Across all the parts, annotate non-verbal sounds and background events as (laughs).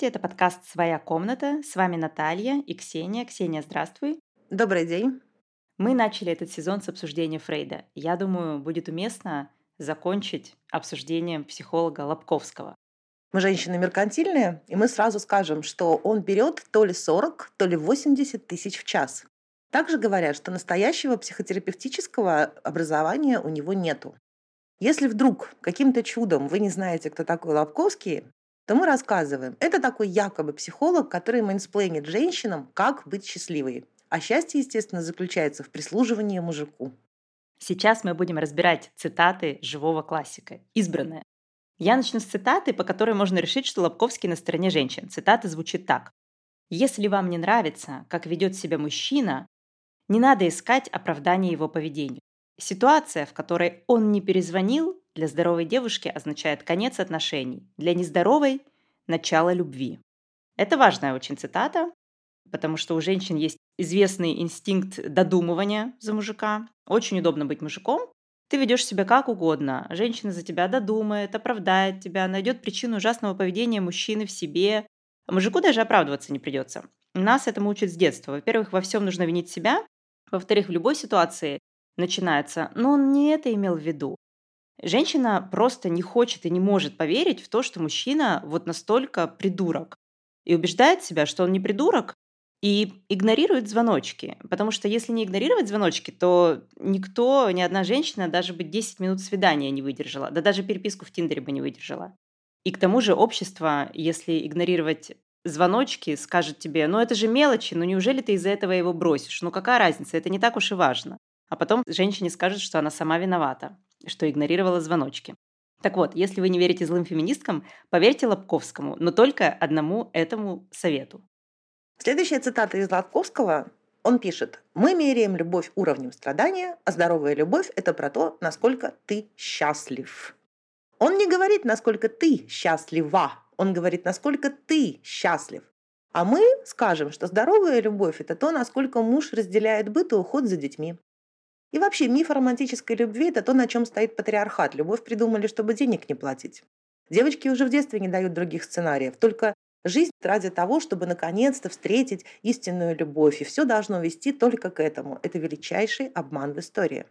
Здравствуйте, это подкаст «Своя комната». С вами Наталья и Ксения. Ксения, здравствуй. Добрый день. Мы начали этот сезон с обсуждения Фрейда. Я думаю, будет уместно закончить обсуждением психолога Лобковского. Мы женщины меркантильные, и мы сразу скажем, что он берет то ли 40, то ли 80 тысяч в час. Также говорят, что настоящего психотерапевтического образования у него нету. Если вдруг каким-то чудом вы не знаете, кто такой Лобковский, то мы рассказываем. Это такой якобы психолог, который mansplain ит женщинам, как быть счастливой. А счастье, естественно, заключается в прислуживании мужику. Сейчас мы будем разбирать цитаты живого классика. Избранное. Я начну с цитаты, по которой можно решить, что Лабковский на стороне женщин. Цитата звучит так. «Если вам не нравится, как ведет себя мужчина, не надо искать оправдания его поведению. Ситуация, в которой он не перезвонил, для здоровой девушки означает конец отношений, для нездоровой – начало любви. Это важная очень цитата, потому что у женщин есть известный инстинкт додумывания за мужика. Очень удобно быть мужиком, ты ведешь себя как угодно. Женщина за тебя додумает, оправдает тебя, найдет причину ужасного поведения мужчины в себе. Мужику даже оправдываться не придется. Нас этому учат с детства. Во-первых, во всем нужно винить себя. Во-вторых, в любой ситуации начинается, но он не это имел в виду. Женщина просто не хочет и не может поверить в то, что мужчина вот настолько придурок. И убеждает себя, что он не придурок, и игнорирует звоночки. Потому что если не игнорировать звоночки, то никто, ни одна женщина даже бы 10 минут свидания не выдержала. Да даже переписку в Тиндере бы не выдержала. И к тому же общество, если игнорировать звоночки, скажет тебе, ну это же мелочи, ну неужели ты из-за этого его бросишь? Ну какая разница, это не так уж и важно. А потом женщине скажет, что она сама виновата, что игнорировала звоночки. Так вот, если вы не верите злым феминисткам, поверьте Лобковскому, но только одному этому совету. Следующая цитата из Латковского. Он пишет, мы меряем любовь уровнем страдания, а здоровая любовь – это про то, насколько ты счастлив. Он не говорит, насколько ты счастлива, он говорит, насколько ты счастлив. А мы скажем, что здоровая любовь – это то, насколько муж разделяет быт и уход за детьми. И вообще миф о романтической любви – это то, на чем стоит патриархат. Любовь придумали, чтобы денег не платить. Девочки уже в детстве не дают других сценариев. Только Жизнь ради того, чтобы наконец-то встретить истинную любовь. И все должно вести только к этому. Это величайший обман в истории.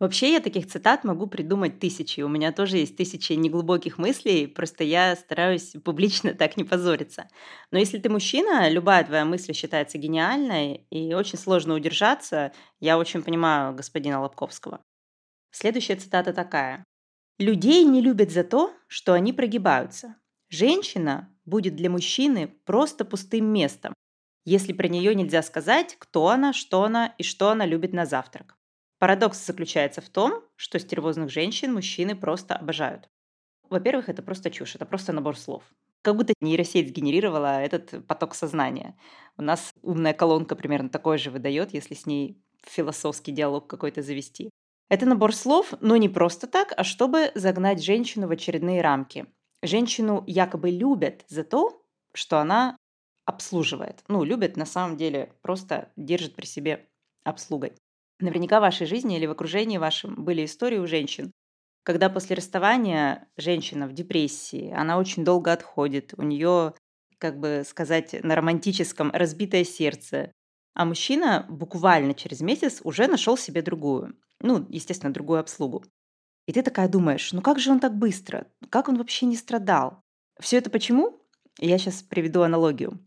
Вообще я таких цитат могу придумать тысячи. У меня тоже есть тысячи неглубоких мыслей, просто я стараюсь публично (laughs) так не позориться. Но если ты мужчина, любая твоя мысль считается гениальной, и очень сложно удержаться, я очень понимаю господина Лобковского. Следующая цитата такая. «Людей не любят за то, что они прогибаются. Женщина будет для мужчины просто пустым местом, если про нее нельзя сказать, кто она, что она и что она любит на завтрак. Парадокс заключается в том, что стервозных женщин мужчины просто обожают. Во-первых, это просто чушь, это просто набор слов. Как будто нейросеть сгенерировала этот поток сознания. У нас умная колонка примерно такой же выдает, если с ней философский диалог какой-то завести. Это набор слов, но не просто так, а чтобы загнать женщину в очередные рамки женщину якобы любят за то, что она обслуживает. Ну, любят на самом деле, просто держит при себе обслугой. Наверняка в вашей жизни или в окружении вашем были истории у женщин, когда после расставания женщина в депрессии, она очень долго отходит, у нее, как бы сказать, на романтическом разбитое сердце, а мужчина буквально через месяц уже нашел себе другую, ну, естественно, другую обслугу. И ты такая думаешь, ну как же он так быстро? Как он вообще не страдал? Все это почему? Я сейчас приведу аналогию.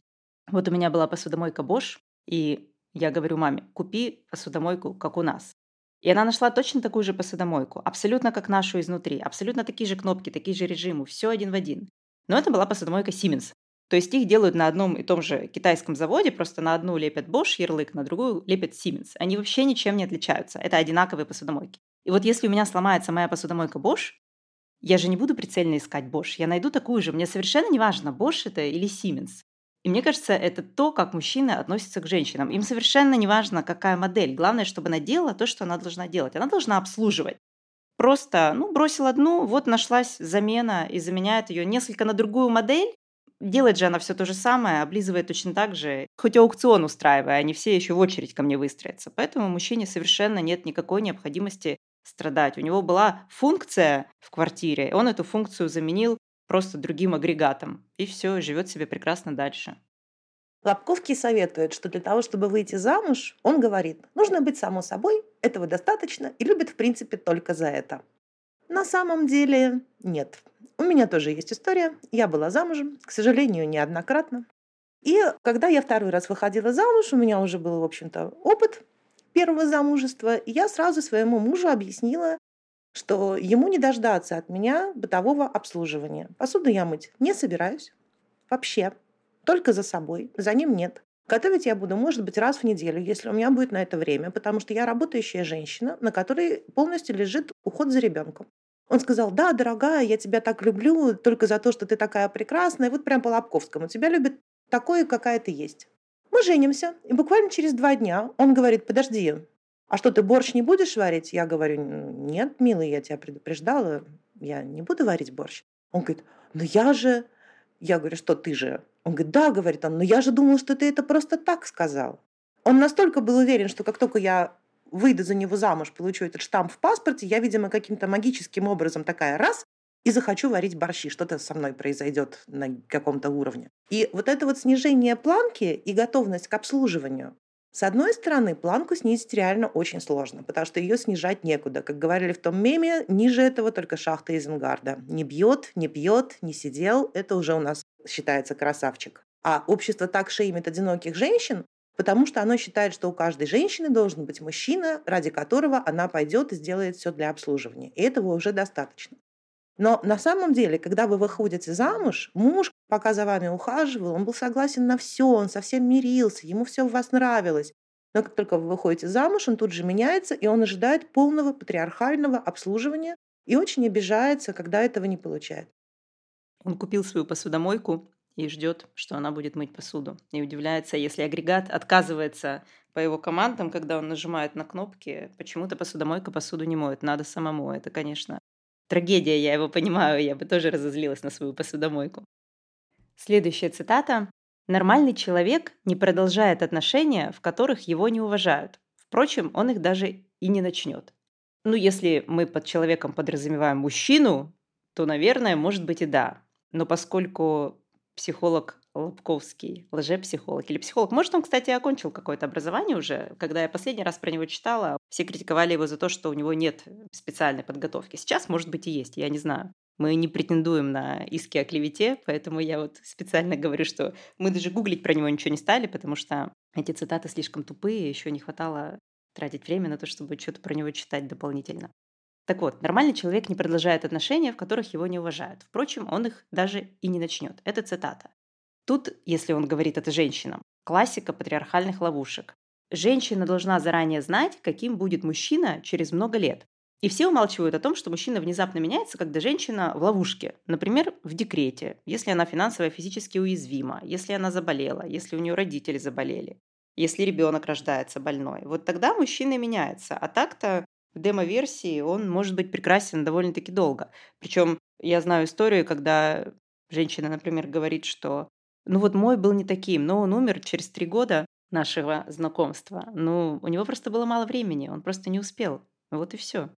Вот у меня была посудомойка Bosch, и я говорю маме, купи посудомойку, как у нас. И она нашла точно такую же посудомойку, абсолютно как нашу изнутри, абсолютно такие же кнопки, такие же режимы, все один в один. Но это была посудомойка Siemens. То есть их делают на одном и том же китайском заводе, просто на одну лепят Bosch ярлык, на другую лепят Siemens. Они вообще ничем не отличаются. Это одинаковые посудомойки. И вот если у меня сломается моя посудомойка Bosch, я же не буду прицельно искать Bosch. Я найду такую же. Мне совершенно не важно, Bosch это или Siemens. И мне кажется, это то, как мужчины относятся к женщинам. Им совершенно не важно, какая модель. Главное, чтобы она делала то, что она должна делать. Она должна обслуживать. Просто, ну, бросил одну, вот нашлась замена и заменяет ее несколько на другую модель. Делает же она все то же самое, облизывает точно так же, хоть аукцион устраивая, они все еще в очередь ко мне выстроятся. Поэтому мужчине совершенно нет никакой необходимости страдать. У него была функция в квартире, он эту функцию заменил просто другим агрегатом. И все, живет себе прекрасно дальше. Лобковский советует, что для того, чтобы выйти замуж, он говорит, нужно быть само собой, этого достаточно, и любит в принципе только за это. На самом деле нет. У меня тоже есть история. Я была замужем, к сожалению, неоднократно. И когда я второй раз выходила замуж, у меня уже был, в общем-то, опыт первого замужества, и я сразу своему мужу объяснила, что ему не дождаться от меня бытового обслуживания. Посуду я мыть не собираюсь. Вообще. Только за собой. За ним нет. Готовить я буду, может быть, раз в неделю, если у меня будет на это время, потому что я работающая женщина, на которой полностью лежит уход за ребенком. Он сказал, да, дорогая, я тебя так люблю только за то, что ты такая прекрасная. Вот прям по Лобковскому. Тебя любит такой, какая ты есть. Мы женимся, и буквально через два дня он говорит, подожди, а что, ты борщ не будешь варить? Я говорю, нет, милый, я тебя предупреждала, я не буду варить борщ. Он говорит, ну я же... Я говорю, что ты же? Он говорит, да, говорит он, но я же думал, что ты это просто так сказал. Он настолько был уверен, что как только я выйду за него замуж, получу этот штамп в паспорте, я, видимо, каким-то магическим образом такая раз и захочу варить борщи, что-то со мной произойдет на каком-то уровне. И вот это вот снижение планки и готовность к обслуживанию, с одной стороны, планку снизить реально очень сложно, потому что ее снижать некуда. Как говорили в том меме, ниже этого только шахта Изенгарда. Не бьет, не пьет, не сидел, это уже у нас считается красавчик. А общество так шеймит одиноких женщин, потому что оно считает, что у каждой женщины должен быть мужчина, ради которого она пойдет и сделает все для обслуживания. И этого уже достаточно. Но на самом деле, когда вы выходите замуж, муж, пока за вами ухаживал, он был согласен на все, он совсем мирился, ему все у вас нравилось. Но как только вы выходите замуж, он тут же меняется, и он ожидает полного патриархального обслуживания и очень обижается, когда этого не получает. Он купил свою посудомойку и ждет, что она будет мыть посуду. И удивляется, если агрегат отказывается по его командам, когда он нажимает на кнопки, почему-то посудомойка посуду не моет. Надо самому. Это, конечно, Трагедия, я его понимаю, я бы тоже разозлилась на свою посудомойку. Следующая цитата. «Нормальный человек не продолжает отношения, в которых его не уважают. Впрочем, он их даже и не начнет. Ну, если мы под человеком подразумеваем мужчину, то, наверное, может быть и да. Но поскольку психолог Лобковский, лжепсихолог или психолог. Может, он, кстати, окончил какое-то образование уже. Когда я последний раз про него читала, все критиковали его за то, что у него нет специальной подготовки. Сейчас, может быть, и есть, я не знаю. Мы не претендуем на иски о клевете, поэтому я вот специально говорю, что мы даже гуглить про него ничего не стали, потому что эти цитаты слишком тупые, еще не хватало тратить время на то, чтобы что-то про него читать дополнительно. Так вот, нормальный человек не продолжает отношения, в которых его не уважают. Впрочем, он их даже и не начнет. Это цитата. Тут, если он говорит это женщинам, классика патриархальных ловушек. Женщина должна заранее знать, каким будет мужчина через много лет. И все умалчивают о том, что мужчина внезапно меняется, когда женщина в ловушке. Например, в декрете, если она финансово и физически уязвима, если она заболела, если у нее родители заболели, если ребенок рождается больной. Вот тогда мужчина меняется. А так-то в демо-версии он может быть прекрасен довольно-таки долго. Причем я знаю историю, когда женщина, например, говорит, что ну вот мой был не таким, но он умер через три года нашего знакомства. Ну, у него просто было мало времени, он просто не успел. Вот и все.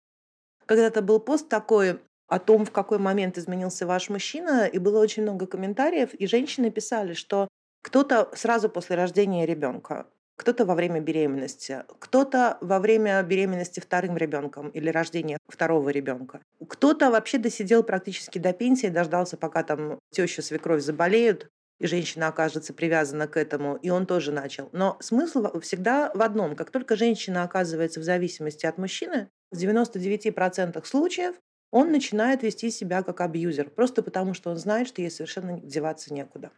Когда-то был пост такой о том, в какой момент изменился ваш мужчина, и было очень много комментариев, и женщины писали, что кто-то сразу после рождения ребенка, кто-то во время беременности, кто-то во время беременности вторым ребенком или рождения второго ребенка. Кто-то вообще досидел практически до пенсии, дождался, пока там теща, свекровь заболеют, женщина окажется привязана к этому, и он тоже начал. Но смысл всегда в одном. Как только женщина оказывается в зависимости от мужчины, в 99% случаев он начинает вести себя как абьюзер, просто потому что он знает, что ей совершенно деваться некуда.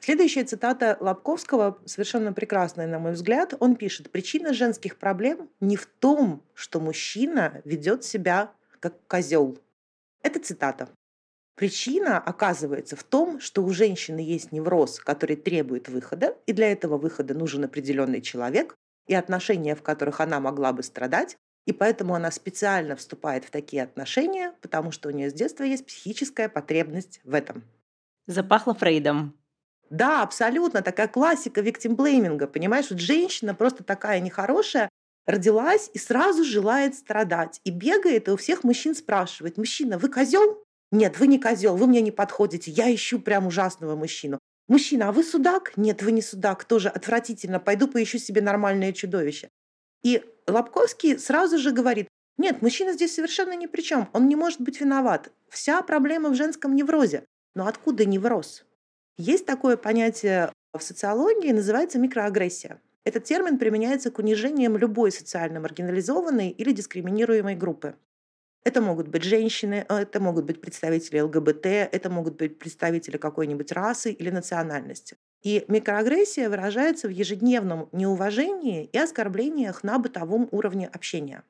Следующая цитата Лобковского совершенно прекрасная, на мой взгляд. Он пишет, причина женских проблем не в том, что мужчина ведет себя как козел. Это цитата. Причина оказывается в том, что у женщины есть невроз, который требует выхода, и для этого выхода нужен определенный человек, и отношения, в которых она могла бы страдать, и поэтому она специально вступает в такие отношения, потому что у нее с детства есть психическая потребность в этом. Запахло Фрейдом. Да, абсолютно, такая классика виктимблейминга, понимаешь, вот женщина просто такая нехорошая, родилась и сразу желает страдать. И бегает, и у всех мужчин спрашивает, мужчина, вы козел? Нет, вы не козел, вы мне не подходите, я ищу прям ужасного мужчину. Мужчина, а вы судак? Нет, вы не судак, тоже отвратительно, пойду поищу себе нормальное чудовище. И Лобковский сразу же говорит, нет, мужчина здесь совершенно ни при чем, он не может быть виноват. Вся проблема в женском неврозе. Но откуда невроз? Есть такое понятие в социологии, называется микроагрессия. Этот термин применяется к унижениям любой социально маргинализованной или дискриминируемой группы. Это могут быть женщины, э, это могут быть представители ЛГБТ, это могут быть представители какой-нибудь расы или национальности. И микроагрессия выражается в ежедневном неуважении и оскорблениях на бытовом уровне общения.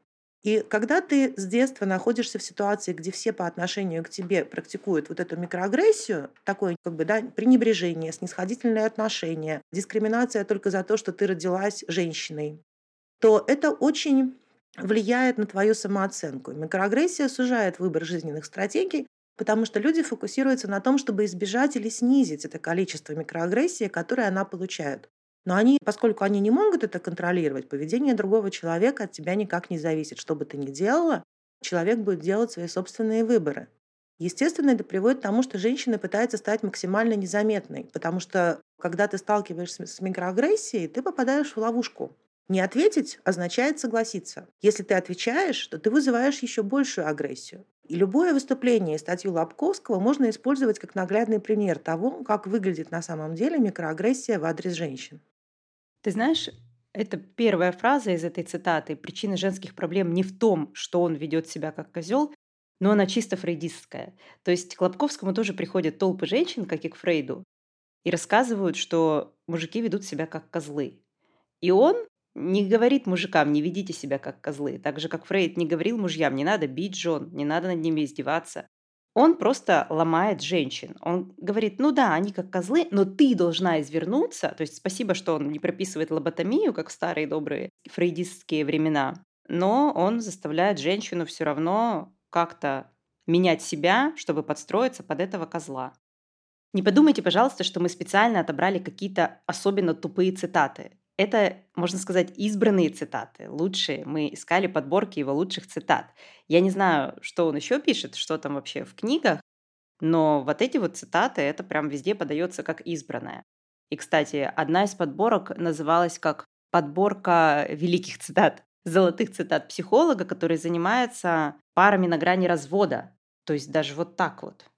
И когда ты с детства находишься в ситуации, где все по отношению к тебе практикуют вот эту микроагрессию, такое как бы, да, пренебрежение, снисходительное отношение, дискриминация только за то, что ты родилась женщиной, то это очень влияет на твою самооценку. Микроагрессия сужает выбор жизненных стратегий, потому что люди фокусируются на том, чтобы избежать или снизить это количество микроагрессии, которое она получает. Но они, поскольку они не могут это контролировать, поведение другого человека от тебя никак не зависит. Что бы ты ни делала, человек будет делать свои собственные выборы. Естественно, это приводит к тому, что женщина пытается стать максимально незаметной, потому что когда ты сталкиваешься с микроагрессией, ты попадаешь в ловушку. Не ответить означает согласиться. Если ты отвечаешь, то ты вызываешь еще большую агрессию. И любое выступление и статью Лобковского можно использовать как наглядный пример того, как выглядит на самом деле микроагрессия в адрес женщин. Ты знаешь, это первая фраза из этой цитаты. Причина женских проблем не в том, что он ведет себя как козел, но она чисто фрейдистская. То есть к Лобковскому тоже приходят толпы женщин, как и к Фрейду, и рассказывают, что мужики ведут себя как козлы. И он не говорит мужикам, не ведите себя как козлы. Так же, как Фрейд не говорил мужьям, не надо бить жен, не надо над ними издеваться. Он просто ломает женщин. Он говорит, ну да, они как козлы, но ты должна извернуться. То есть спасибо, что он не прописывает лоботомию, как в старые добрые фрейдистские времена. Но он заставляет женщину все равно как-то менять себя, чтобы подстроиться под этого козла. Не подумайте, пожалуйста, что мы специально отобрали какие-то особенно тупые цитаты. Это, можно сказать, избранные цитаты, лучшие. Мы искали подборки его лучших цитат. Я не знаю, что он еще пишет, что там вообще в книгах, но вот эти вот цитаты, это прям везде подается как избранное. И, кстати, одна из подборок называлась как подборка великих цитат, (laughs) золотых цитат психолога, который занимается парами на грани развода. То есть даже вот так вот.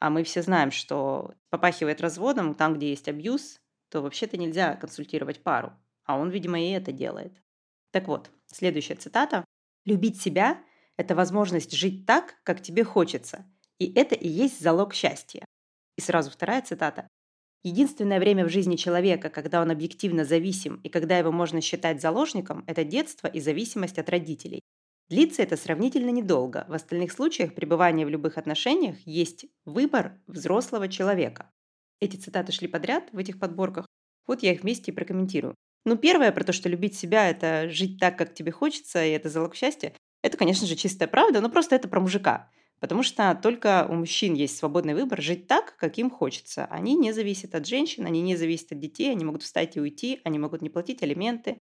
А мы все знаем, что попахивает разводом там, где есть абьюз, то вообще-то нельзя консультировать пару. А он, видимо, и это делает. Так вот, следующая цитата. «Любить себя – это возможность жить так, как тебе хочется. И это и есть залог счастья». И сразу вторая цитата. Единственное время в жизни человека, когда он объективно зависим и когда его можно считать заложником, это детство и зависимость от родителей. Длится это сравнительно недолго. В остальных случаях пребывание в любых отношениях есть выбор взрослого человека. Эти цитаты шли подряд в этих подборках. Вот я их вместе и прокомментирую. Ну, первое про то, что любить себя – это жить так, как тебе хочется, и это залог счастья. Это, конечно же, чистая правда, но просто это про мужика. Потому что только у мужчин есть свободный выбор жить так, как им хочется. Они не зависят от женщин, они не зависят от детей, они могут встать и уйти, они могут не платить алименты.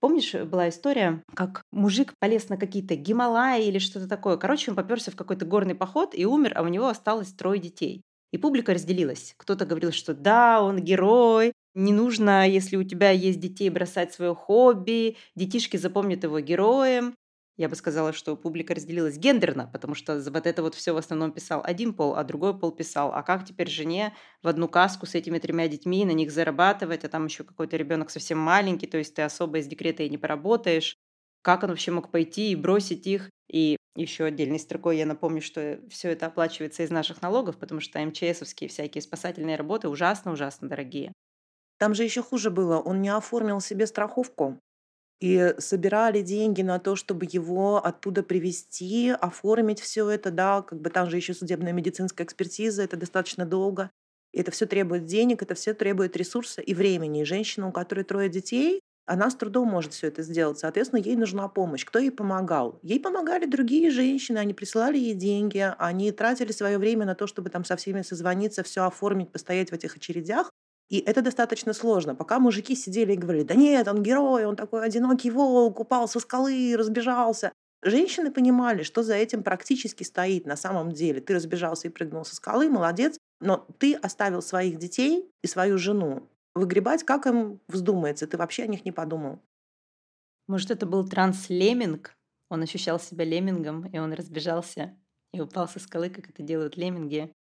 Помнишь, была история, как мужик полез на какие-то Гималаи или что-то такое. Короче, он поперся в какой-то горный поход и умер, а у него осталось трое детей. И публика разделилась. Кто-то говорил, что да, он герой, не нужно, если у тебя есть детей, бросать свое хобби, детишки запомнят его героем. Я бы сказала, что публика разделилась гендерно, потому что вот это вот все в основном писал один пол, а другой пол писал, а как теперь жене в одну каску с этими тремя детьми, на них зарабатывать, а там еще какой-то ребенок совсем маленький, то есть ты особо из декрета и не поработаешь. Как он вообще мог пойти и бросить их? И еще отдельной строкой я напомню, что все это оплачивается из наших налогов, потому что МЧСовские всякие спасательные работы ужасно-ужасно дорогие. Там же еще хуже было, он не оформил себе страховку. И собирали деньги на то, чтобы его оттуда привезти, оформить все это, да, как бы там же еще судебная медицинская экспертиза, это достаточно долго. И это все требует денег, это все требует ресурса и времени. И женщина, у которой трое детей, она с трудом может все это сделать. Соответственно, ей нужна помощь. Кто ей помогал? Ей помогали другие женщины, они присылали ей деньги, они тратили свое время на то, чтобы там со всеми созвониться, все оформить, постоять в этих очередях. И это достаточно сложно. Пока мужики сидели и говорили, да нет, он герой, он такой одинокий волк, упал со скалы, разбежался. Женщины понимали, что за этим практически стоит на самом деле. Ты разбежался и прыгнул со скалы, молодец, но ты оставил своих детей и свою жену выгребать, как им вздумается. Ты вообще о них не подумал. Может, это был транслеминг? Он ощущал себя леммингом, и он разбежался и упал со скалы, как это делают лемминги.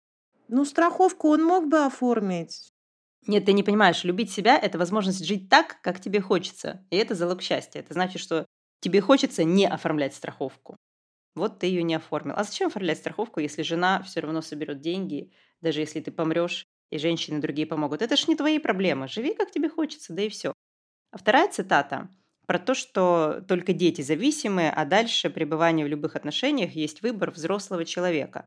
Ну, страховку он мог бы оформить. Нет, ты не понимаешь, любить себя – это возможность жить так, как тебе хочется. И это залог счастья. Это значит, что тебе хочется не оформлять страховку. Вот ты ее не оформил. А зачем оформлять страховку, если жена все равно соберет деньги, даже если ты помрешь, и женщины другие помогут? Это ж не твои проблемы. Живи, как тебе хочется, да и все. А вторая цитата про то, что только дети зависимы, а дальше пребывание в любых отношениях есть выбор взрослого человека.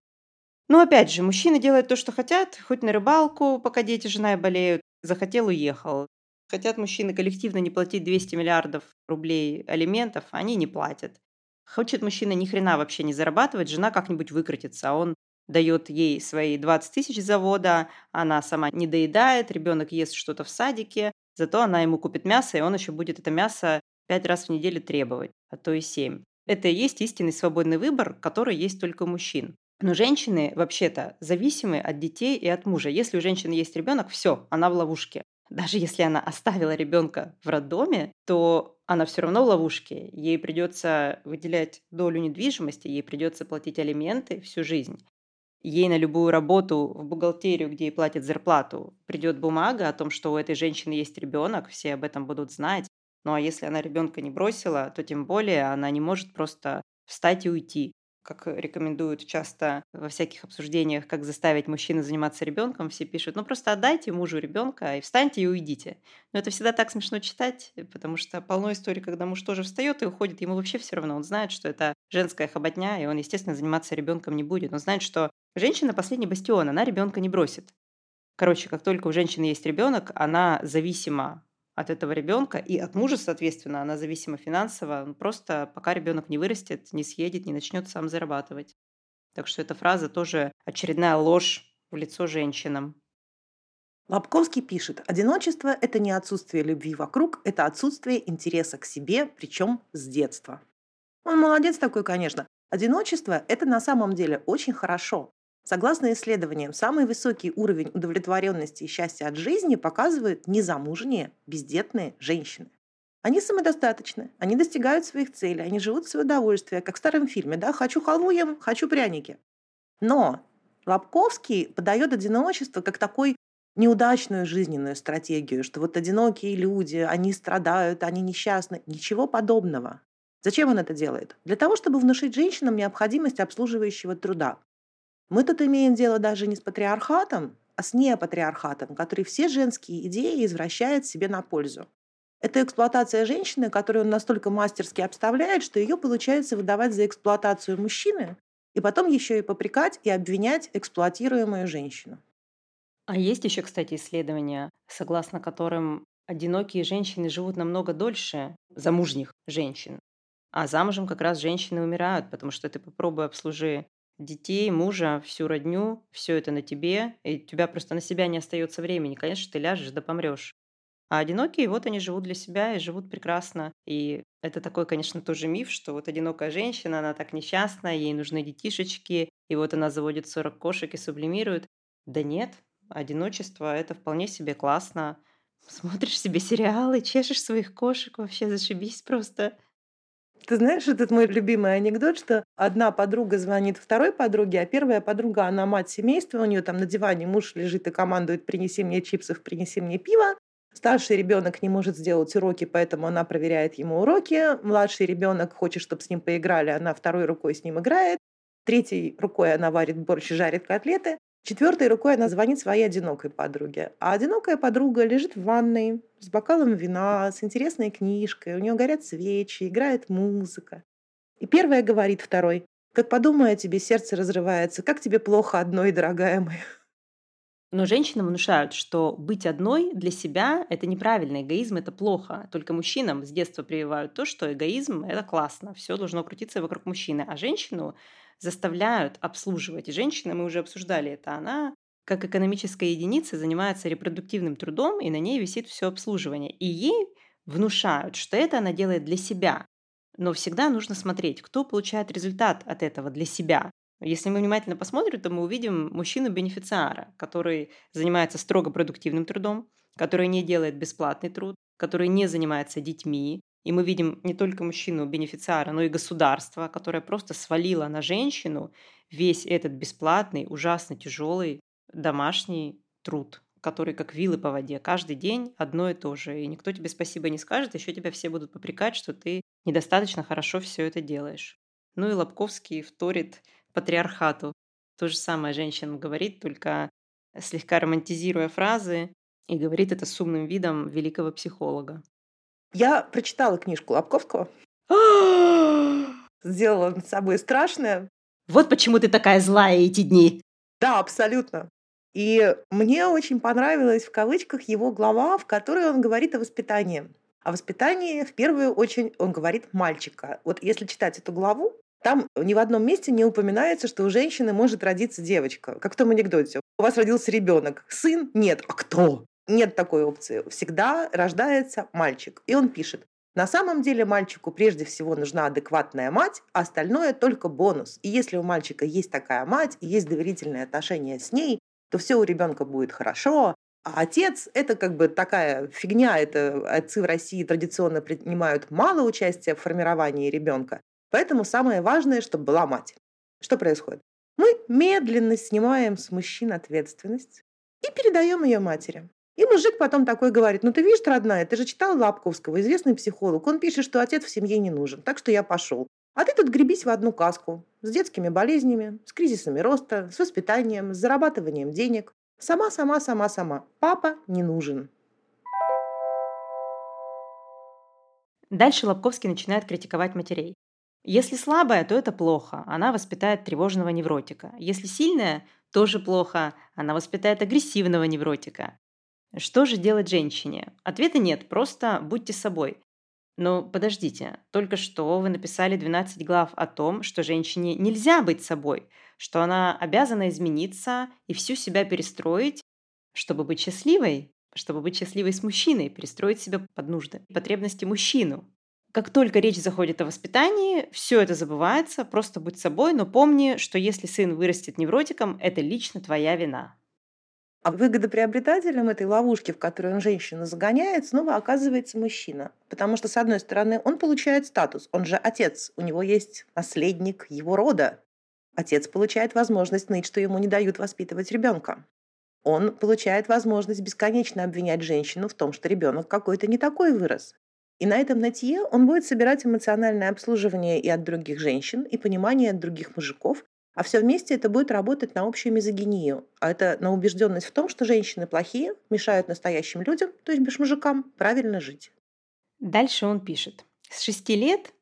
Но опять же, мужчины делают то, что хотят, хоть на рыбалку, пока дети, жена и болеют, захотел, уехал. Хотят мужчины коллективно не платить 200 миллиардов рублей алиментов, они не платят. Хочет мужчина ни хрена вообще не зарабатывать, жена как-нибудь выкрутится, а он дает ей свои 20 тысяч завода, она сама не доедает, ребенок ест что-то в садике, зато она ему купит мясо, и он еще будет это мясо пять раз в неделю требовать, а то и семь. Это и есть истинный свободный выбор, который есть только у мужчин. Но женщины вообще-то зависимы от детей и от мужа. Если у женщины есть ребенок, все, она в ловушке. Даже если она оставила ребенка в роддоме, то она все равно в ловушке. Ей придется выделять долю недвижимости, ей придется платить алименты всю жизнь. Ей на любую работу в бухгалтерию, где ей платят зарплату, придет бумага о том, что у этой женщины есть ребенок, все об этом будут знать. Ну а если она ребенка не бросила, то тем более она не может просто встать и уйти как рекомендуют часто во всяких обсуждениях, как заставить мужчину заниматься ребенком, все пишут, ну просто отдайте мужу ребенка и встаньте и уйдите. Но это всегда так смешно читать, потому что полно историй, когда муж тоже встает и уходит, ему вообще все равно, он знает, что это женская хоботня, и он, естественно, заниматься ребенком не будет. Он знает, что женщина последний бастион, она ребенка не бросит. Короче, как только у женщины есть ребенок, она зависима от этого ребенка и от мужа, соответственно, она зависима финансово, просто пока ребенок не вырастет, не съедет, не начнет сам зарабатывать. Так что эта фраза тоже очередная ложь в лицо женщинам. Лобковский пишет, одиночество – это не отсутствие любви вокруг, это отсутствие интереса к себе, причем с детства. Он молодец такой, конечно. Одиночество – это на самом деле очень хорошо. Согласно исследованиям, самый высокий уровень удовлетворенности и счастья от жизни показывают незамужние, бездетные женщины. Они самодостаточны, они достигают своих целей, они живут в свое удовольствие, как в старом фильме, да, «хочу халву ем, хочу пряники». Но Лобковский подает одиночество как такой неудачную жизненную стратегию, что вот одинокие люди, они страдают, они несчастны. Ничего подобного. Зачем он это делает? Для того, чтобы внушить женщинам необходимость обслуживающего труда. Мы тут имеем дело даже не с патриархатом, а с неопатриархатом, который все женские идеи извращает себе на пользу. Это эксплуатация женщины, которую он настолько мастерски обставляет, что ее получается выдавать за эксплуатацию мужчины, и потом еще и попрекать и обвинять эксплуатируемую женщину. А есть еще, кстати, исследования, согласно которым одинокие женщины живут намного дольше замужних женщин. А замужем как раз женщины умирают, потому что ты попробуй обслужи детей, мужа, всю родню, все это на тебе, и у тебя просто на себя не остается времени. Конечно, ты ляжешь да помрешь. А одинокие, вот они живут для себя и живут прекрасно. И это такой, конечно, тоже миф, что вот одинокая женщина, она так несчастна, ей нужны детишечки, и вот она заводит 40 кошек и сублимирует. Да нет, одиночество – это вполне себе классно. Смотришь себе сериалы, чешешь своих кошек, вообще зашибись просто. Ты знаешь, этот мой любимый анекдот, что одна подруга звонит второй подруге, а первая подруга, она мать семейства, у нее там на диване муж лежит и командует «принеси мне чипсов, принеси мне пиво». Старший ребенок не может сделать уроки, поэтому она проверяет ему уроки. Младший ребенок хочет, чтобы с ним поиграли, она второй рукой с ним играет. Третьей рукой она варит борщ и жарит котлеты. Четвертой рукой она звонит своей одинокой подруге. А одинокая подруга лежит в ванной с бокалом вина, с интересной книжкой, у нее горят свечи, играет музыка. И первая говорит второй, «Как подумаю о тебе, сердце разрывается, как тебе плохо одной, дорогая моя». Но женщинам внушают, что быть одной для себя – это неправильно, эгоизм – это плохо. Только мужчинам с детства прививают то, что эгоизм – это классно, все должно крутиться вокруг мужчины. А женщину заставляют обслуживать. И женщина, мы уже обсуждали это, она как экономическая единица занимается репродуктивным трудом, и на ней висит все обслуживание. И ей внушают, что это она делает для себя. Но всегда нужно смотреть, кто получает результат от этого для себя. Если мы внимательно посмотрим, то мы увидим мужчину-бенефициара, который занимается строго продуктивным трудом, который не делает бесплатный труд, который не занимается детьми. И мы видим не только мужчину-бенефициара, но и государство, которое просто свалило на женщину весь этот бесплатный, ужасно тяжелый домашний труд, который как вилы по воде. Каждый день одно и то же. И никто тебе спасибо не скажет, еще тебя все будут попрекать, что ты недостаточно хорошо все это делаешь. Ну и Лобковский вторит патриархату. То же самое женщинам говорит, только слегка романтизируя фразы, и говорит это с умным видом великого психолога. Я прочитала книжку Лобковского. (gasps) Сделала над собой страшное. Вот почему ты такая злая эти дни. Да, абсолютно. И мне очень понравилась в кавычках его глава, в которой он говорит о воспитании. О воспитании в первую очередь он говорит мальчика. Вот если читать эту главу, там ни в одном месте не упоминается, что у женщины может родиться девочка. Как в том анекдоте. У вас родился ребенок. Сын? Нет. А кто? Нет такой опции. Всегда рождается мальчик. И он пишет. На самом деле мальчику прежде всего нужна адекватная мать, а остальное только бонус. И если у мальчика есть такая мать и есть доверительные отношения с ней, то все у ребенка будет хорошо. А отец – это как бы такая фигня. Это отцы в России традиционно принимают мало участия в формировании ребенка. Поэтому самое важное, чтобы была мать. Что происходит? Мы медленно снимаем с мужчин ответственность и передаем ее матери. И мужик потом такой говорит, ну ты видишь, родная, ты же читал Лапковского, известный психолог. Он пишет, что отец в семье не нужен, так что я пошел. А ты тут гребись в одну каску. С детскими болезнями, с кризисами роста, с воспитанием, с зарабатыванием денег. Сама, сама, сама, сама. Папа не нужен. Дальше Лобковский начинает критиковать матерей. Если слабая, то это плохо. Она воспитает тревожного невротика. Если сильная, тоже плохо. Она воспитает агрессивного невротика. Что же делать женщине? Ответа нет, просто будьте собой. Но подождите, только что вы написали 12 глав о том, что женщине нельзя быть собой, что она обязана измениться и всю себя перестроить, чтобы быть счастливой, чтобы быть счастливой с мужчиной, перестроить себя под нужды потребности мужчину. Как только речь заходит о воспитании, все это забывается, просто будь собой, но помни, что если сын вырастет невротиком, это лично твоя вина. А выгодоприобретателем этой ловушки, в которую он женщину загоняет, снова оказывается мужчина. Потому что, с одной стороны, он получает статус, он же отец, у него есть наследник его рода. Отец получает возможность ныть, что ему не дают воспитывать ребенка. Он получает возможность бесконечно обвинять женщину в том, что ребенок какой-то не такой вырос. И на этом нытье он будет собирать эмоциональное обслуживание и от других женщин, и понимание от других мужиков, а все вместе это будет работать на общую мизогинию. А это на убежденность в том, что женщины плохие, мешают настоящим людям, то есть бешмужикам, правильно жить. Дальше он пишет. С шести лет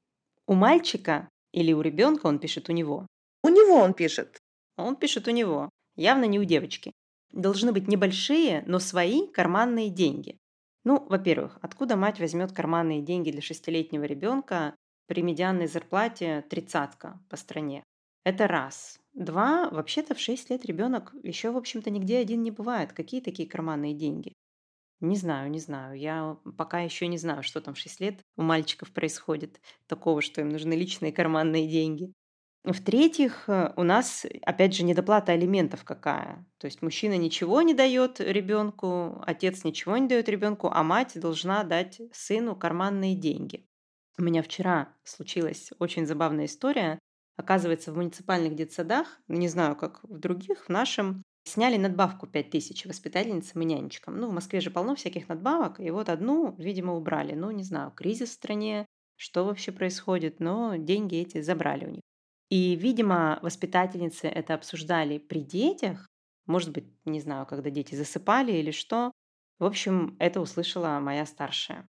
у мальчика или у ребенка, он пишет у него. У него он пишет. Он пишет у него. Явно не у девочки. Должны быть небольшие, но свои карманные деньги. Ну, во-первых, откуда мать возьмет карманные деньги для шестилетнего ребенка при медианной зарплате тридцатка по стране? Это раз. Два, вообще-то в шесть лет ребенок еще, в общем-то, нигде один не бывает. Какие такие карманные деньги? Не знаю, не знаю. Я пока еще не знаю, что там в 6 лет у мальчиков происходит. Такого, что им нужны личные карманные деньги. В-третьих, э, у нас, опять же, недоплата алиментов какая. То есть мужчина ничего не дает ребенку, отец ничего не дает ребенку, а мать должна дать сыну карманные деньги. У меня вчера случилась очень забавная история. Оказывается, в муниципальных детсадах, не знаю, как в других, в нашем, сняли надбавку 5000 воспитательницам и нянечкам. Ну, в Москве же полно всяких надбавок, и вот одну, видимо, убрали. Ну, не знаю, кризис в стране, что вообще происходит, но деньги эти забрали у них. И, видимо, воспитательницы это обсуждали при детях, может быть, не знаю, когда дети засыпали или что. В общем, это услышала моя старшая.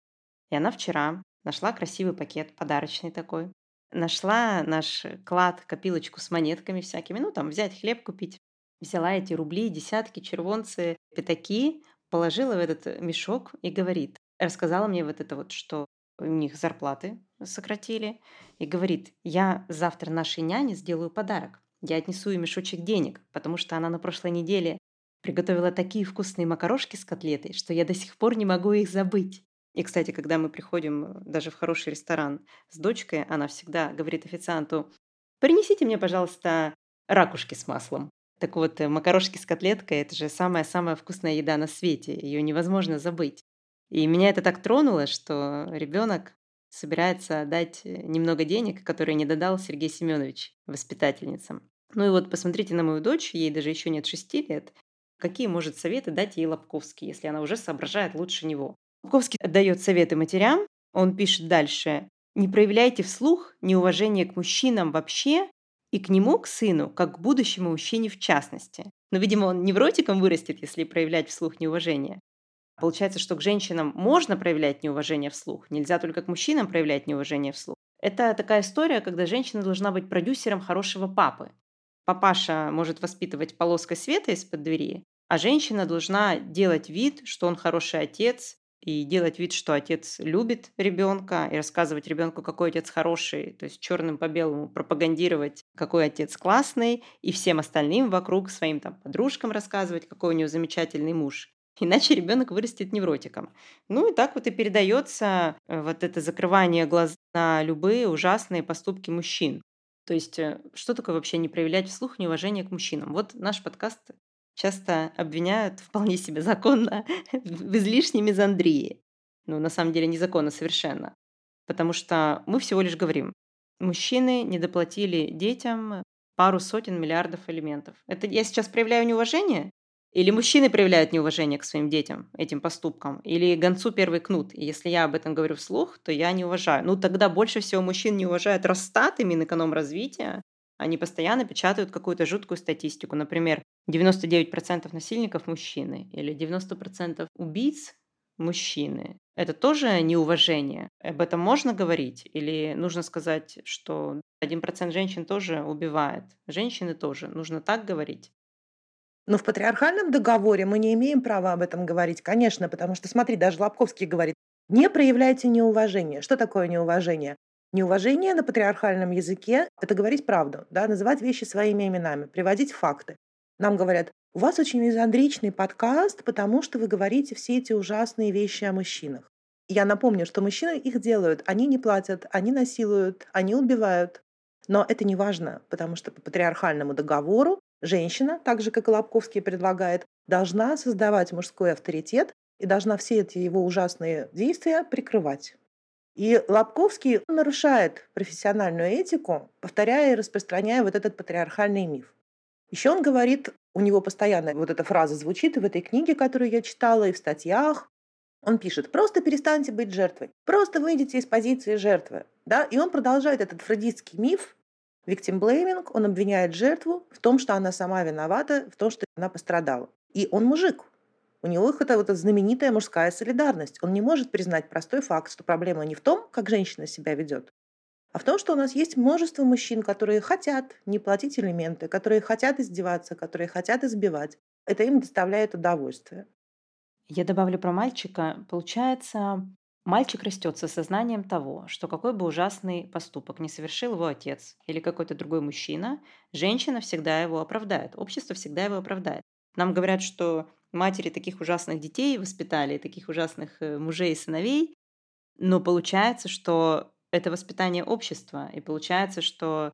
И она вчера нашла красивый пакет, подарочный такой. Нашла наш клад, копилочку с монетками всякими. Ну, там, взять хлеб купить. Взяла эти рубли, десятки, червонцы, пятаки, положила в этот мешок и говорит, рассказала мне вот это вот, что у них зарплаты сократили, и говорит, я завтра нашей няне сделаю подарок. Я отнесу ей мешочек денег, потому что она на прошлой неделе приготовила такие вкусные макарошки с котлетой, что я до сих пор не могу их забыть. И, кстати, когда мы приходим э, даже в хороший ресторан с дочкой, она всегда говорит официанту, принесите мне, пожалуйста, ракушки с маслом. Так вот, э, макарошки с котлеткой – это же самая-самая вкусная еда на свете. Ее невозможно забыть. И меня это так тронуло, что ребенок собирается дать э, немного денег, которые не додал Сергей Семенович воспитательницам. Ну и вот посмотрите на мою дочь, ей даже еще нет шести лет. Какие может советы дать ей Лобковский, если она уже соображает лучше него? Лобковский дает советы матерям, он пишет дальше. Не проявляйте вслух неуважение к мужчинам вообще и к нему, к сыну, как к будущему мужчине в частности. Но, видимо, он невротиком вырастет, если проявлять вслух неуважение. Получается, что к женщинам можно проявлять неуважение вслух, нельзя только к мужчинам проявлять неуважение вслух. Это такая история, когда женщина должна быть продюсером хорошего папы. Папаша может воспитывать полоской света из-под двери, а женщина должна делать вид, что он хороший отец, и делать вид, что отец любит ребенка, и рассказывать ребенку, какой отец хороший, то есть черным по белому пропагандировать, какой отец классный, и всем остальным вокруг, своим там подружкам рассказывать, какой у него замечательный муж. Иначе ребенок вырастет невротиком. Ну и так вот и передается э, вот это закрывание глаз на любые ужасные поступки мужчин. То есть, э, что такое вообще не проявлять вслух неуважение к мужчинам? Вот наш подкаст часто обвиняют вполне себе законно (laughs) в излишней мизандрии. Ну, на самом деле, незаконно совершенно. Потому что мы всего лишь говорим, мужчины не доплатили детям пару сотен миллиардов элементов. Это я сейчас проявляю неуважение? Или мужчины проявляют неуважение к своим детям этим поступкам? Или гонцу первый кнут? И если я об этом говорю вслух, то я не уважаю. Ну, тогда больше всего мужчин не уважают Росстат и Минэкономразвития, они постоянно печатают какую-то жуткую статистику. Например, 99% насильников – мужчины или 90% убийц – мужчины. Это тоже неуважение. Об этом можно говорить? Или нужно сказать, что 1% женщин тоже убивает? Женщины тоже. Нужно так говорить? Но в патриархальном договоре мы не имеем права об этом говорить, конечно, потому что, смотри, даже Лобковский говорит, не проявляйте неуважение. Что такое неуважение? Неуважение на патриархальном языке – это говорить правду, да, называть вещи своими именами, приводить факты. Нам говорят, у вас очень мизандричный подкаст, потому что вы говорите все эти ужасные вещи о мужчинах. Я напомню, что мужчины их делают. Они не платят, они насилуют, они убивают. Но это не важно, потому что по патриархальному договору женщина, так же, как и Лобковский предлагает, должна создавать мужской авторитет и должна все эти его ужасные действия прикрывать. И Лобковский нарушает профессиональную этику, повторяя и распространяя вот этот патриархальный миф. Еще он говорит, у него постоянно вот эта фраза звучит и в этой книге, которую я читала, и в статьях. Он пишет, просто перестаньте быть жертвой, просто выйдите из позиции жертвы. Да? И он продолжает этот фрейдистский миф, victim blaming, он обвиняет жертву в том, что она сама виновата, в том, что она пострадала. И он мужик, у него это вот эта знаменитая мужская солидарность. Он не может признать простой факт, что проблема не в том, как женщина себя ведет, а в том, что у нас есть множество мужчин, которые хотят не платить элементы, которые хотят издеваться, которые хотят избивать. Это им доставляет удовольствие. Я добавлю про мальчика. Получается, мальчик растет с осознанием того, что какой бы ужасный поступок не совершил его отец или какой-то другой мужчина, женщина всегда его оправдает, общество всегда его оправдает. Нам говорят, что матери таких ужасных детей воспитали, таких ужасных э, мужей и сыновей, но получается, что это воспитание общества, и получается, что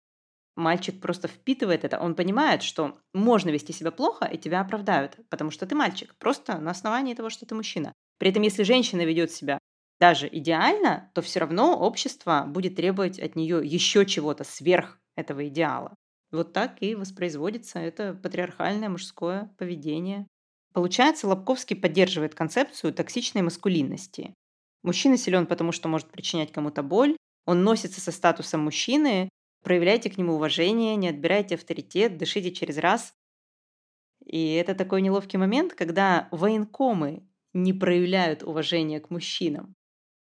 мальчик просто впитывает это, он понимает, что можно вести себя плохо, и тебя оправдают, потому что ты мальчик, просто на основании того, что ты мужчина. При этом, если женщина ведет себя даже идеально, то все равно общество будет требовать от нее еще чего-то сверх этого идеала. Вот так и воспроизводится это патриархальное мужское поведение. Получается, Лобковский поддерживает концепцию токсичной маскулинности. Мужчина силен, потому что может причинять кому-то боль, он носится со статусом мужчины, проявляйте к нему уважение, не отбирайте авторитет, дышите через раз. И это такой неловкий момент, когда военкомы не проявляют уважения к мужчинам.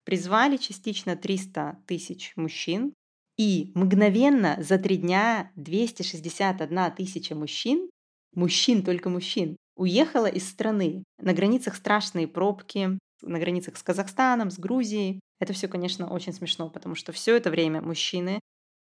Призвали частично 300 тысяч мужчин, и мгновенно за три дня 261 тысяча мужчин, мужчин, только мужчин, уехала из страны. На границах страшные пробки, на границах с Казахстаном, с Грузией. Это все, конечно, очень смешно, потому что все это время мужчины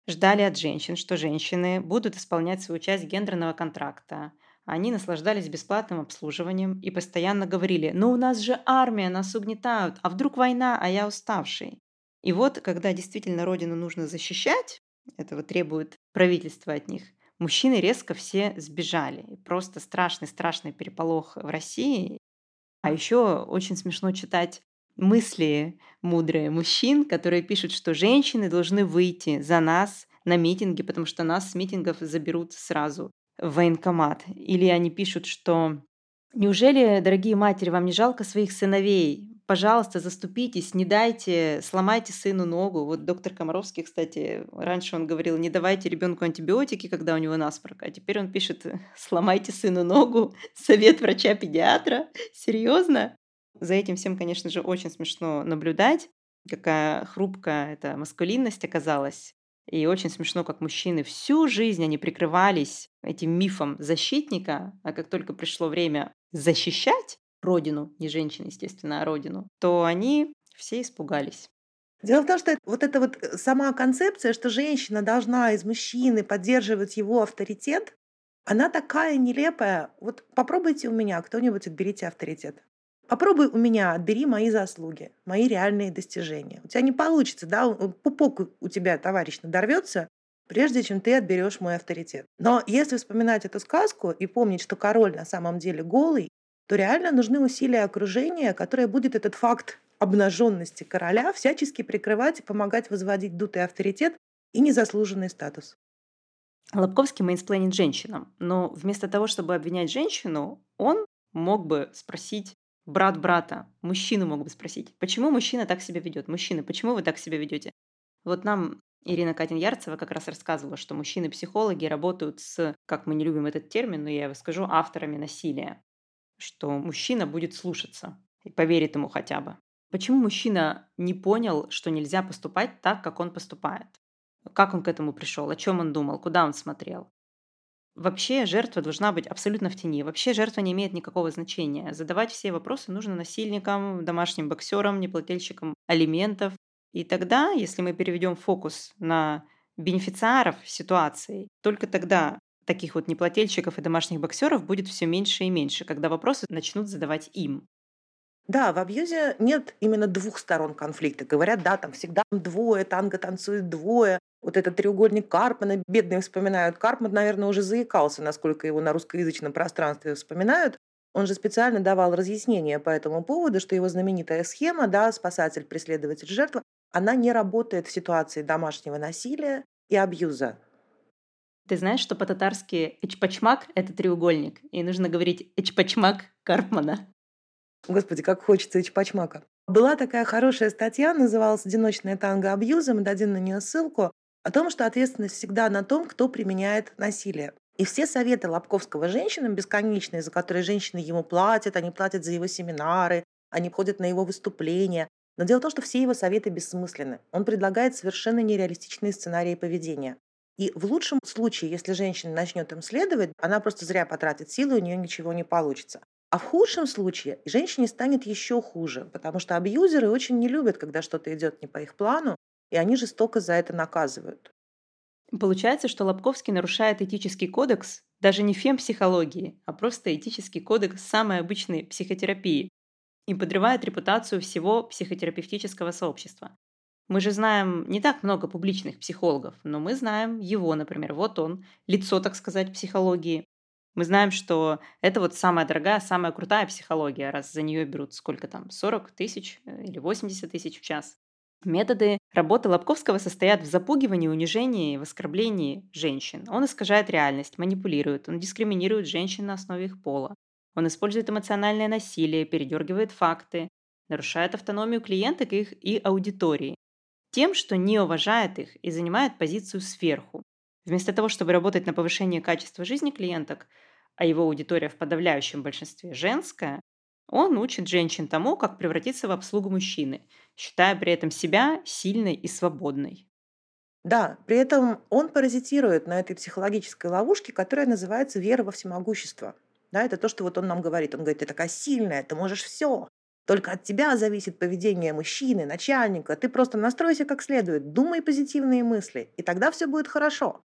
ждали от женщин, что женщины будут исполнять свою часть гендерного контракта, они наслаждались бесплатным обслуживанием и постоянно говорили, ну у нас же армия, нас угнетают, а вдруг война, а я уставший. И вот, когда действительно родину нужно защищать, этого требует правительство от них, мужчины резко все сбежали. Просто страшный-страшный переполох в России. А еще очень смешно читать мысли мудрые мужчин, которые пишут, что женщины должны выйти за нас на митинги, потому что нас с митингов заберут сразу в военкомат. Или они пишут, что «Неужели, дорогие матери, вам не жалко своих сыновей? Пожалуйста, заступитесь, не дайте, сломайте сыну ногу». Вот доктор Комаровский, кстати, раньше он говорил, не давайте ребенку антибиотики, когда у него насморк, а теперь он пишет, (laughs) сломайте сыну ногу, (laughs) совет врача-педиатра. Серьезно? За этим всем, конечно же, очень смешно наблюдать, какая хрупкая эта маскулинность оказалась. И очень смешно, как мужчины всю жизнь они прикрывались этим мифом защитника, а как только пришло время защищать родину, не женщин, естественно, а родину, то они все испугались. Дело в том, что вот эта вот э, сама концепция, что женщина должна из мужчины поддерживать его авторитет, она такая нелепая. Вот попробуйте у меня кто-нибудь отберите авторитет. Попробуй у меня, отбери мои заслуги, мои реальные достижения. У тебя не получится, да, пупок у тебя, товарищ, надорвется, прежде чем ты отберешь мой авторитет. Но если вспоминать эту сказку и помнить, что король на самом деле голый, то реально нужны усилия окружения, которое будет этот факт обнаженности короля всячески прикрывать и помогать возводить дутый авторитет и незаслуженный статус. Лабковский mansplain ит женщинам, но вместо того, чтобы обвинять женщину, он мог бы спросить брат брата, мужчину могут спросить, почему мужчина так себя ведет? Мужчина, почему вы так себя ведете? Вот нам Ирина Катин-Ярцева как раз рассказывала, что мужчины-психологи работают с, как мы не любим этот термин, но я его скажу, авторами насилия. Что мужчина будет слушаться и поверит ему хотя бы. Почему мужчина не понял, что нельзя поступать так, как он поступает? Как он к этому пришел? О чем он думал? Куда он смотрел? Вообще жертва должна быть абсолютно в тени. Вообще жертва не имеет никакого значения. Задавать все вопросы нужно насильникам, домашним боксерам, неплательщикам алиментов. И тогда, если мы переведем фокус на бенефициаров ситуации, только тогда таких вот неплательщиков и домашних боксеров будет все меньше и меньше, когда вопросы начнут задавать им. Да, в абьюзе нет именно двух сторон конфликта. Говорят, да, там всегда двое, танго танцует двое, вот этот треугольник Карпмана, бедные вспоминают. Карпман, наверное, уже заикался, насколько его на русскоязычном пространстве вспоминают. Он же специально давал разъяснения по этому поводу, что его знаменитая схема, да, спасатель, преследователь, жертва, она не работает в ситуации домашнего насилия и абьюза. Ты знаешь, что по-татарски «эчпачмак» — это треугольник, и нужно говорить «эчпачмак Карпмана». Господи, как хочется эчпачмака. Была такая хорошая статья, называлась «Одиночное танго абьюза», мы дадим на нее ссылку о том, что ответственность всегда на том, кто применяет насилие. И все советы Лобковского женщинам бесконечные, за которые женщины ему платят, они платят за его семинары, они ходят на его выступления. Но дело в том, что все его советы бессмысленны. Он предлагает совершенно нереалистичные сценарии поведения. И в лучшем случае, если женщина начнет им следовать, она просто зря потратит силы, у нее ничего не получится. А в худшем случае женщине станет еще хуже, потому что абьюзеры очень не любят, когда что-то идет не по их плану, и они жестоко за это наказывают. Получается, что Лобковский нарушает этический кодекс даже не фемпсихологии, а просто этический кодекс самой обычной психотерапии и подрывает репутацию всего психотерапевтического сообщества. Мы же знаем не так много публичных психологов, но мы знаем его, например, вот он, лицо, так сказать, психологии. Мы знаем, что это вот самая дорогая, самая крутая психология, раз за нее берут сколько там, 40 тысяч э, или 80 тысяч в час. Методы работы Лобковского состоят в запугивании, унижении, в оскорблении женщин. Он искажает реальность, манипулирует, он дискриминирует женщин на основе их пола. Он использует эмоциональное насилие, передергивает факты, нарушает автономию клиенток их и аудитории. Тем, что не уважает их и занимает позицию сверху. Вместо того, чтобы работать на повышение качества жизни клиенток, а его аудитория в подавляющем большинстве женская, он учит женщин тому, как превратиться в обслугу мужчины, считая при этом себя сильной и свободной. Да, при этом он паразитирует на этой психологической ловушке, которая называется вера во всемогущество. Да, это то, что вот он нам говорит. Он говорит, ты такая сильная, ты можешь все. Только от тебя зависит поведение мужчины, начальника. Ты просто настройся как следует, думай позитивные мысли, и тогда все будет хорошо.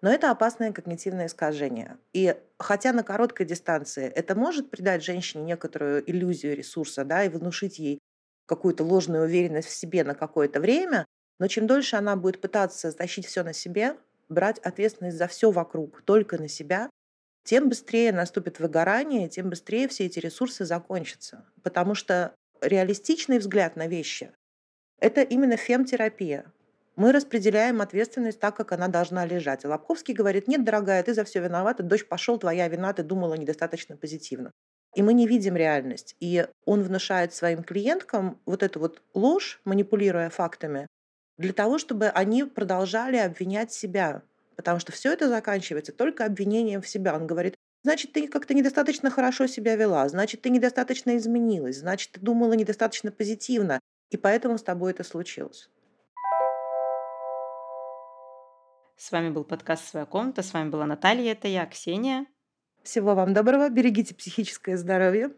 Но это опасное когнитивное искажение. И хотя на короткой дистанции это может придать женщине некоторую иллюзию ресурса да, и внушить ей какую-то ложную уверенность в себе на какое-то время, но чем дольше она будет пытаться тащить все на себе, брать ответственность за все вокруг только на себя, тем быстрее наступит выгорание, тем быстрее все эти ресурсы закончатся. Потому что реалистичный взгляд на вещи – это именно фемтерапия. Мы распределяем ответственность так, как она должна лежать. И Лобковский говорит, нет, дорогая, ты за все виновата, дождь пошел, твоя вина, ты думала недостаточно позитивно. И мы не видим реальность. И он внушает своим клиенткам вот эту вот ложь, манипулируя фактами, для того, чтобы они продолжали обвинять себя. Потому что все это заканчивается только обвинением в себя. Он говорит, значит, ты как-то недостаточно хорошо себя вела, значит, ты недостаточно изменилась, значит, ты думала недостаточно позитивно, и поэтому с тобой это случилось. С вами был подкаст «Своя комната». С вами была Наталья, это я, Ксения. Всего вам доброго, берегите психическое здоровье.